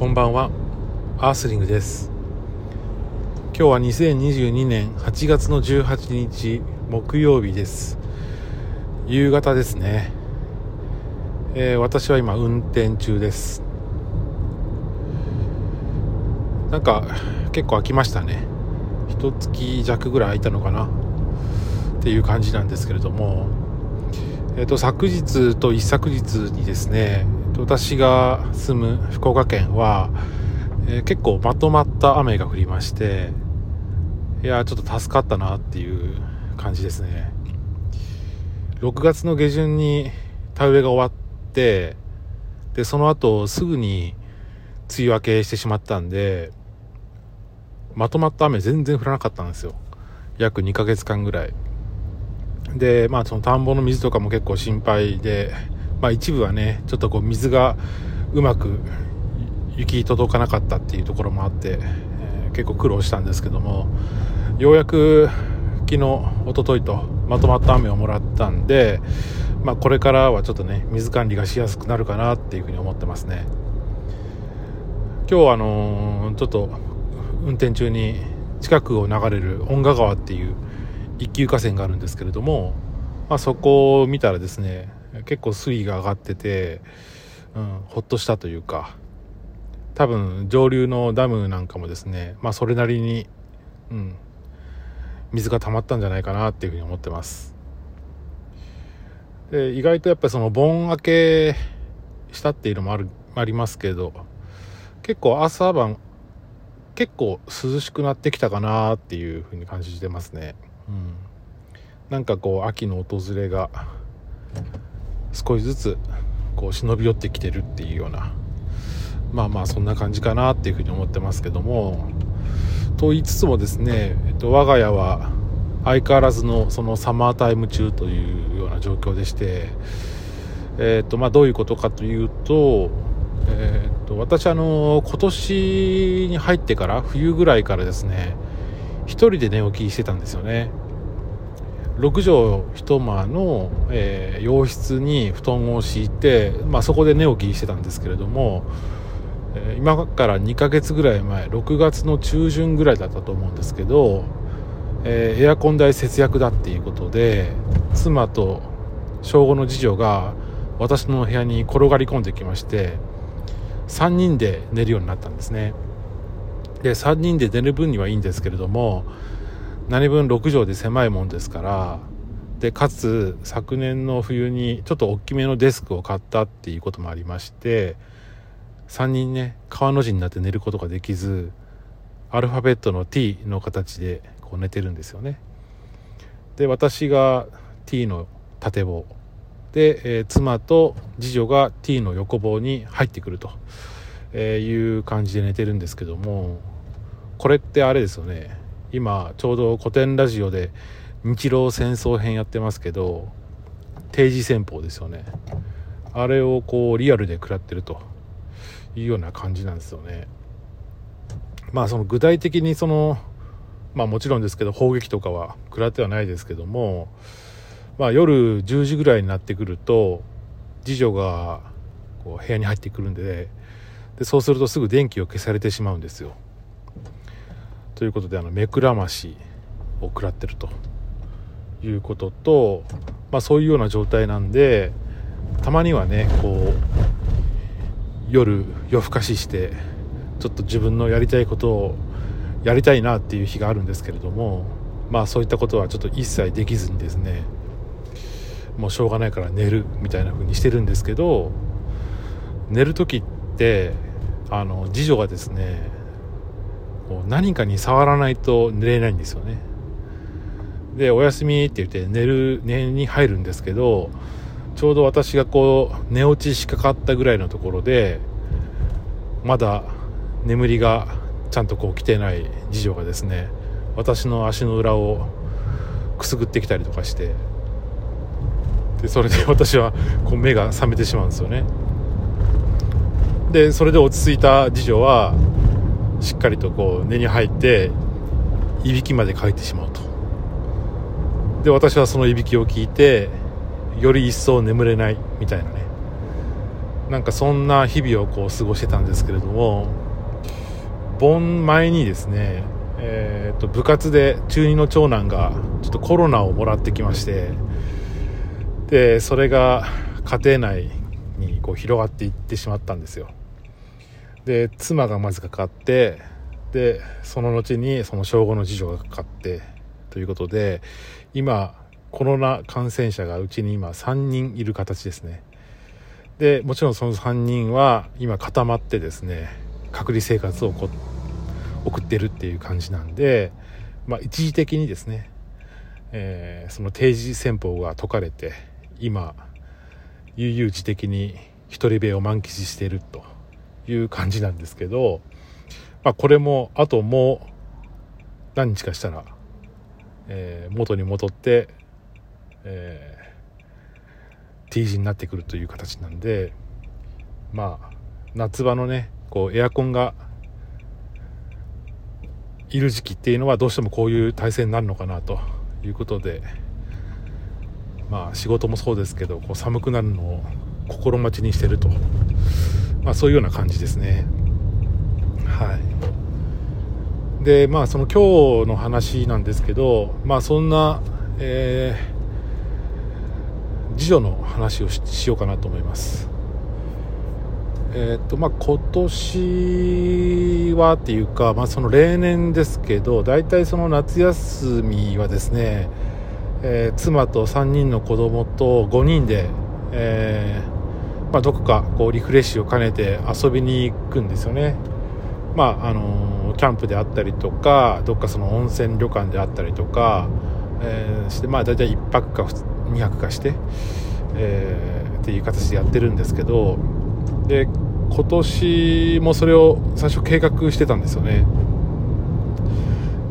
こんばんは。アースリングです。今日は2022年8月の18日木曜日です。夕方ですね、えー、私は今運転中です。なんか結構空きましたね。一月弱ぐらい空いたのかな。っていう感じなんですけれども。えーと、昨日と一昨日にですね私が住む福岡県は、えー、結構まとまった雨が降りましていやちょっと助かったなっていう感じですね。6月の下旬に田植えが終わってでその後すぐに梅雨明けしてしまったんでまとまった雨全然降らなかったんですよ。約2ヶ月間ぐらい。で、まあ、その田んぼの水とかも結構心配で、まあ、一部はね、ちょっとこう水がうまく行き届かなかったっていうところもあって、えー、結構苦労したんですけども、ようやく昨日、おとといとまとまった雨をもらったんで、まあ、これからはちょっとね、水管理がしやすくなるかなっていうふうに思ってますね。今日はあのー、ちょっと運転中に近くを流れる恩賀川っていう一級河川があるんですけれども、まあ、そこを見たらですね結構水位が上がってて、うん、ほっとしたというか多分上流のダムなんかもですね、まあ、それなりに、うん、水が溜まったんじゃないかなっていうふうに思ってます。で意外とやっぱりその盆明けしたっていうのもあるありますけど結構朝晩結構涼しくなってきたかなっていうふうに感じてますね。うん、なんかこう秋の訪れが少しずつこう忍び寄ってきてるっていうようなまあまあそんな感じかなっていうふうに思ってますけどもと言いつつもですね、えっと、我が家は相変わらずのそのサマータイム中というような状況でして、えっとまあ、どういうことかというと,、えっと私あの今年に入ってから冬ぐらいからですね1人で寝起きしてたんですよね。6畳一間の、えー、洋室に布団を敷いて、まあ、そこで寝起きしてたんですけれども、えー、今から2ヶ月ぐらい前6月の中旬ぐらいだったと思うんですけど、えー、エアコン代節約だっていうことで妻と小5の次女が私の部屋に転がり込んできまして3人で寝るようになったんですね。で3人で寝る分にはいいんですけれども何分6畳で狭いもんですからでかつ昨年の冬にちょっと大きめのデスクを買ったっていうこともありまして3人ね川の字になって寝ることができずアルファベットの T の形でこう寝てるんですよね。で私が T の縦棒。で、えー、妻と次女が T の横棒に入ってくると、えー、いう感じで寝てるんですけどもこれってあれですよね。今ちょうど古典ラジオで日露戦争編やってますけど定時戦法ですよね。あれをこうリアルで食らってるというような感じなんですよね。まあその具体的にそのまあもちろんですけど砲撃とかは食らってはないですけどもまあ夜10時ぐらいになってくると次女がこう部屋に入ってくるんででそうするとすぐ電気を消されてしまうんですよ。ということであの目くらましを食らってるということと、まあ、そういうような状態なんでたまにはねこう夜夜更かししてちょっと自分のやりたいことをやりたいなっていう日があるんですけれどもまあそういったことはちょっと一切できずにですねもうしょうがないから寝るみたいな風にしてるんですけど寝る時ってあの次女がですねこう何かに触らないと寝れないんですよね。でおやすみって言って寝る寝に入るんですけどちょうど私がこう寝落ちしかかったぐらいのところでまだ眠りがちゃんとこう来てない次女がですね私の足の裏をくすぐってきたりとかしてでそれで 私はこう目が覚めてしまうんですよね。でそれで落ち着いた次女はしっかりとこう根に入っていびきまでかいてしまうと。で私はそのいびきを聞いてより一層眠れないみたいなね。なんかそんな日々をこう過ごしてたんですけれども盆前にですね、えー、と部活で中2の長男がちょっとコロナをもらってきましてでそれが家庭内にこう広がっていってしまったんですよ。で妻がまずかかってでその後にその小5の次女がかかってということで今コロナ感染者がうちに今3人いる形ですね。でもちろんその3人は今固まってですね隔離生活を送ってるっていう感じなんで、まあ、一時的にですね、えー、その定時戦法が解かれて今悠々自適に一人部屋を満喫していると。いう感じなんですけど、まあ、これもあともう何日かしたら、えー、元に戻って、えー、T 字になってくるという形なんでまあ夏場のねこうエアコンがいる時期っていうのはどうしてもこういう体制になるのかなということでまあ仕事もそうですけどこう寒くなるのを心待ちにしてると、まあ、そういうような感じですね。はい。でまあその今日の話なんですけどまあそんな、えー、次女の話をしようかなと思います。えーとまあ、今年はっていうか、まあ、その例年ですけど大体その夏休みはですね、えー、妻と3人の子供と5人で、えー、まあ、どこかこうリフレッシュを兼ねて遊びに行くんですよね、まああの、キャンプであったりとかどっかその温泉旅館であったりとか、えー、して、まあ、大体1泊か2泊かして、えー、っていう形でやってるんですけどで今年もそれを最初計画してたんですよね。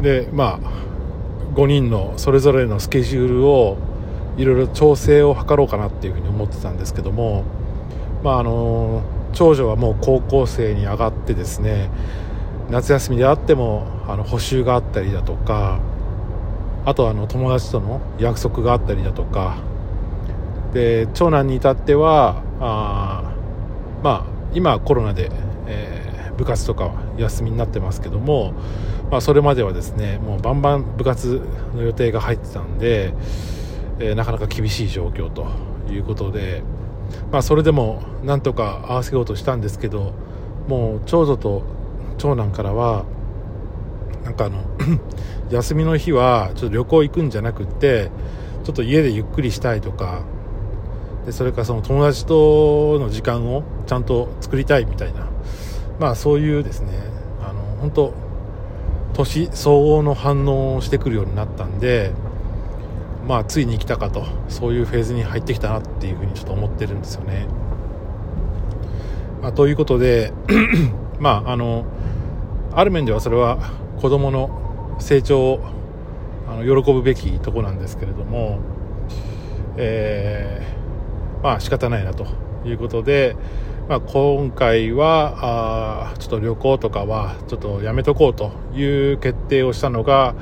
でまあ5人のそれぞれのスケジュールをいろいろ調整を図ろうかなっていうふうに思ってたんですけどもまああの長女はもう高校生に上がってですね夏休みであってもあの補習があったりだとかあとあの友達との約束があったりだとかで長男に至ってはあまあ、今コロナで、えー、部活とかは休みになってますけども、まあ、それまではですねもうバンバン部活の予定が入ってたんで、えー、なかなか厳しい状況ということで、まあ、それでもなんとか合わせようとしたんですけどもう長女と長男からはなんかあの 休みの日はちょっと旅行行くんじゃなくってちょっと家でゆっくりしたいとかでそれからその友達との時間をちゃんと作りたいみたいな、まあ、そういうですねあの本当年相応の反応をしてくるようになったんで、まあ、ついに来たかとそういうフェーズに入ってきたなっていうふうにちょっと思ってるんですよね。まあ、ということで まああのある面ではそれは子供の成長をあの喜ぶべきとこなんですけれども、えーまあ仕方ないなということで、まあ、今回はあちょっと旅行とかはちょっとやめとこうという決定をしたのが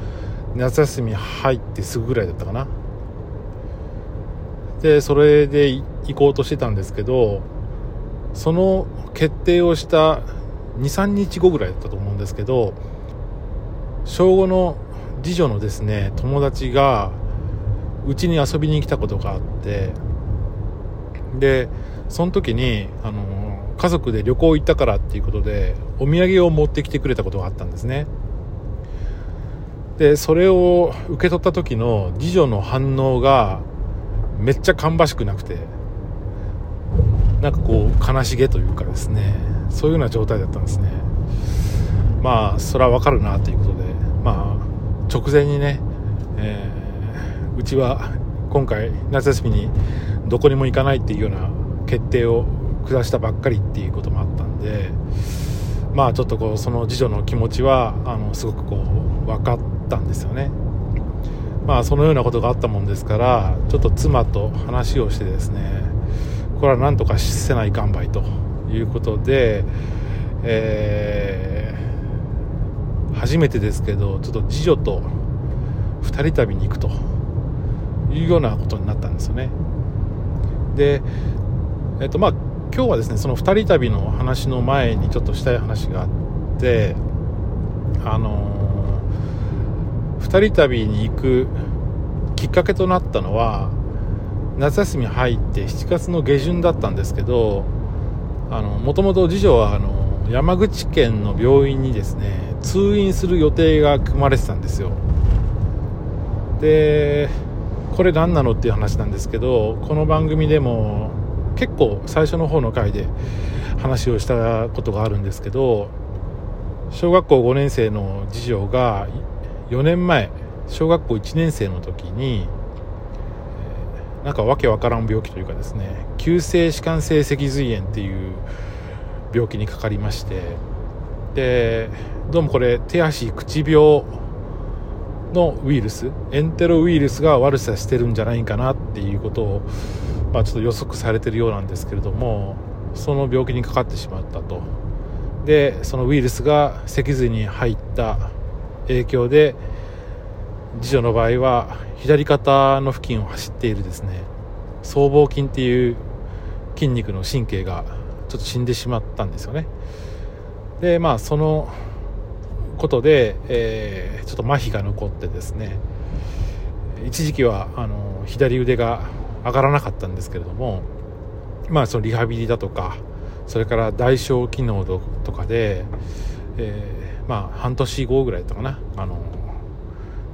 夏休み入ってすぐぐらいだったかなでそれで行こうとしてたんですけどその決定をした23日後ぐらいだったと思うんですけど小5の次女のですね友達がうちに遊びに来たことがあってでその時にあの家族で旅行行ったからっていうことでお土産を持ってきてくれたことがあったんですね。でそれを受け取った時の次女の反応がめっちゃ芳しくなくてなんかこう悲しげというかですねそういうような状態だったんですね。まあそれはわかるなということでまあ直前にね、えー、うちは今回夏休みにどこにも行かないっていうような決定を下したばっかりっていうこともあったんでまあちょっとこうその次女の気持ちはあのすごくこう分かったんですよね。まあそのようなことがあったもんですからちょっと妻と話をしてですねこれはなんとかせないかんばいということで、えー、初めてですけどちょっと次女と2人旅に行くというようなことになったんですよね。で、えっとまあ、今日はですねその2人旅の話の前にちょっとしたい話があってあのー、2人旅に行くきっかけとなったのは夏休み入って7月の下旬だったんですけどもともと次女はあの山口県の病院にですね通院する予定が組まれてたんですよ。でこれ何なのっていう話なんですけどこの番組でも結構最初の方の回で話をしたことがあるんですけど小学校5年生の次女が4年前小学校1年生の時になんかわけわからん病気というかですね急性弛緩性脊髄炎っていう病気にかかりましてでどうもこれ手足口病のウイルスエンテロウイルスが悪さしてるんじゃないかなっていうことを、まあ、ちょっと予測されてるようなんですけれどもその病気にかかってしまったと。でそのウイルスが脊髄に入った影響で次女の場合は左肩の付近を走っているですね。僧帽筋っていう筋肉の神経がちょっと死んでしまったんですよね。でまあそのことで、えー、ちょっと麻痺が残ってですね。一時期はあの左腕が上がらなかったんですけれどもまあそのリハビリだとかそれから代償機能とかで、えー、まあ半年後ぐらいだったかな。あの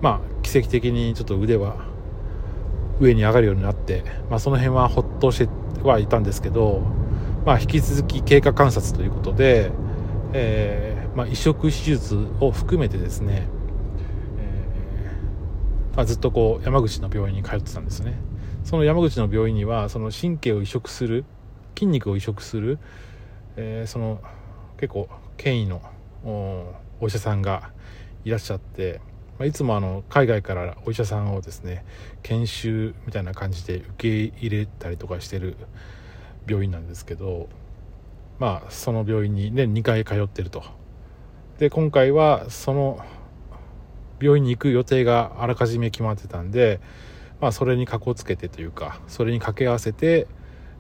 まあ奇跡的にちょっと腕は上に上がるようになって、まあ、その辺はほっとしてはいたんですけど、まあ、引き続き経過観察ということで、えーまあ、移植手術を含めてですね、えーまあ、ずっとこう山口の病院に通ってたんですね。その山口の病院にはその神経を移植する筋肉を移植する、えー、その結構権威のお医者さんがいらっしゃってま、いつもあの海外からお医者さんをですね研修みたいな感じで受け入れたりとかしてる病院なんですけどまあその病院に年2回通ってると。で今回はその病院に行く予定があらかじめ決まってたんでまあそれにかこつけてというかそれに掛け合わせて、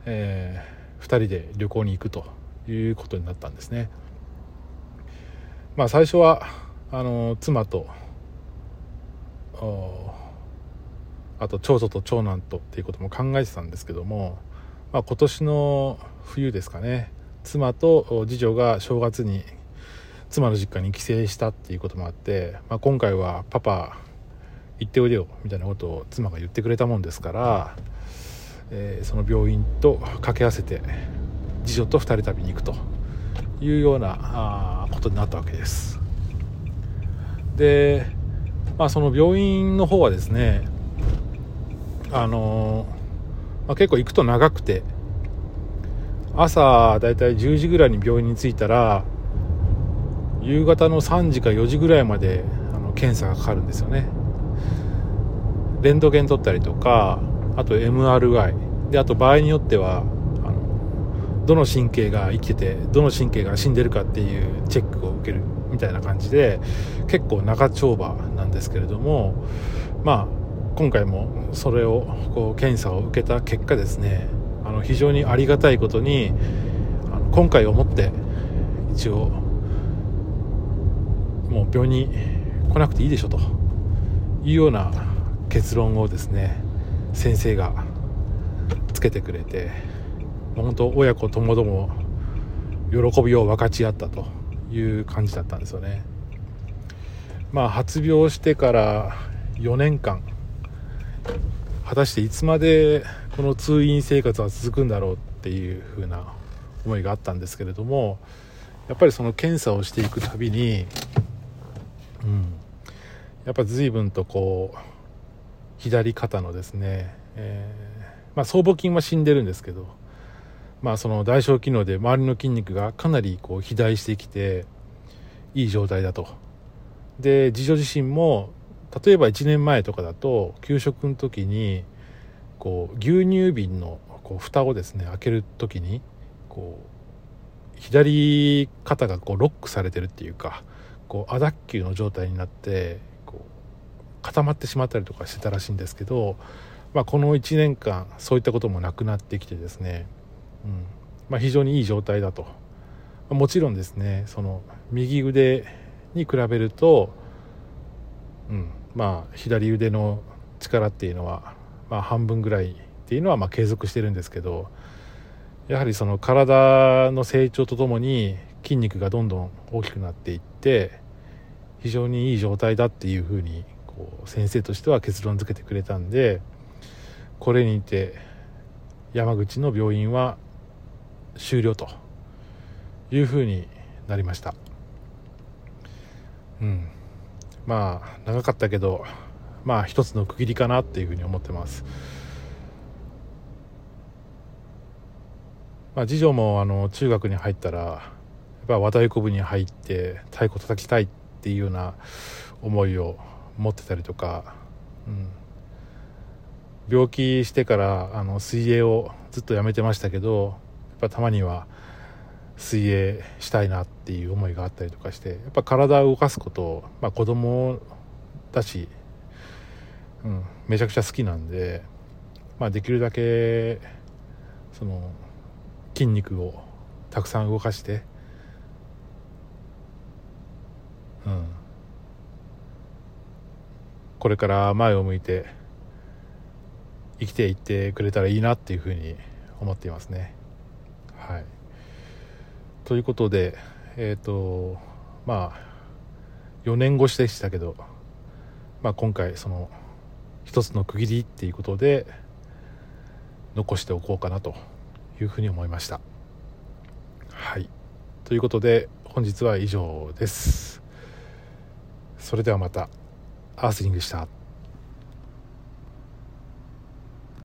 えー、2人で旅行に行くということになったんですね。まあ最初はあの妻とあと長女と長男とっていうことも考えてたんですけども、まあ、今年の冬ですかね。妻と次女が正月に妻の実家に帰省したっていうこともあって、まあ、今回はパパ行っておいでよみたいなことを妻が言ってくれたもんですから、えー、その病院と掛け合わせて次女と2人旅に行くと。いうようなあことになったわけです。でまあ、その病院の方はですねあのまあ、結構行くと長くて朝だいたい10時ぐらいに病院に着いたら夕方の3時か4時ぐらいまであの検査がかかるんですよね。レントゲン取ったりとかあと MRI であと場合によってはどの神経が生きててどの神経が死んでるかっていうチェックを受けるみたいな感じで結構長丁場なんですけれどもまあ今回もそれをこう検査を受けた結果ですねあの非常にありがたいことにあの今回をもって一応もう病院に来なくていいでしょというような結論をですね先生がつけてくれて本当親子ともども喜びを分かち合ったという感じだったんですよね。まあ発病してから4年間果たしていつまでこの通院生活は続くんだろうっていう風な思いがあったんですけれどもやっぱりその検査をしていくたびにうんやっぱ随分とこう左肩のですね、えー、まあ、僧帽筋は死んでるんですけどまあ、その代償機能で周りの筋肉がかなりこう肥大してきていい状態だと。で次女自身も例えば1年前とかだと給食の時にこう牛乳瓶のこう蓋をですね開ける時にこう左肩がこうロックされてるっていうかこう亜脱臼の状態になってこう固まってしまったりとかしてたらしいんですけど、まあ、この1年間そういったこともなくなってきてですねうん、まあ、非常にいい状態だと。もちろんですねその右腕に比べると、うん。まあ、左腕の力っていうのは、まあ、半分ぐらいっていうのはまあ継続してるんですけどやはりその体の成長とともに筋肉がどんどん大きくなっていって非常にいい状態だっていうふうにこう先生としては結論付けてくれたんでこれにて山口の病院は終了というふうになりました。うん。まあ長かったけどまあ一つの区切りかなっていうふうに思ってます。まあ次女もあの中学に入ったらやっぱ和太鼓部に入って太鼓叩きたいっていうような思いを持ってたりとか、うん、病気してからあの水泳をずっとやめてましたけどぱたまには水泳したいなっていう思いがあったりとかしてやっぱ体を動かすこと、まあ、子供だし、うん、めちゃくちゃ好きなんで、まあ、できるだけその筋肉をたくさん動かして、うん、これから前を向いて生きていってくれたらいいなっていうふうに思っていますね。はい。ということでえっ、ー、とまあ4年越しでしたけど、まあ、今回その一つの区切りっていうことで残しておこうかなというふうに思いました。はい。ということで本日は以上です。それではまたアースリングでした。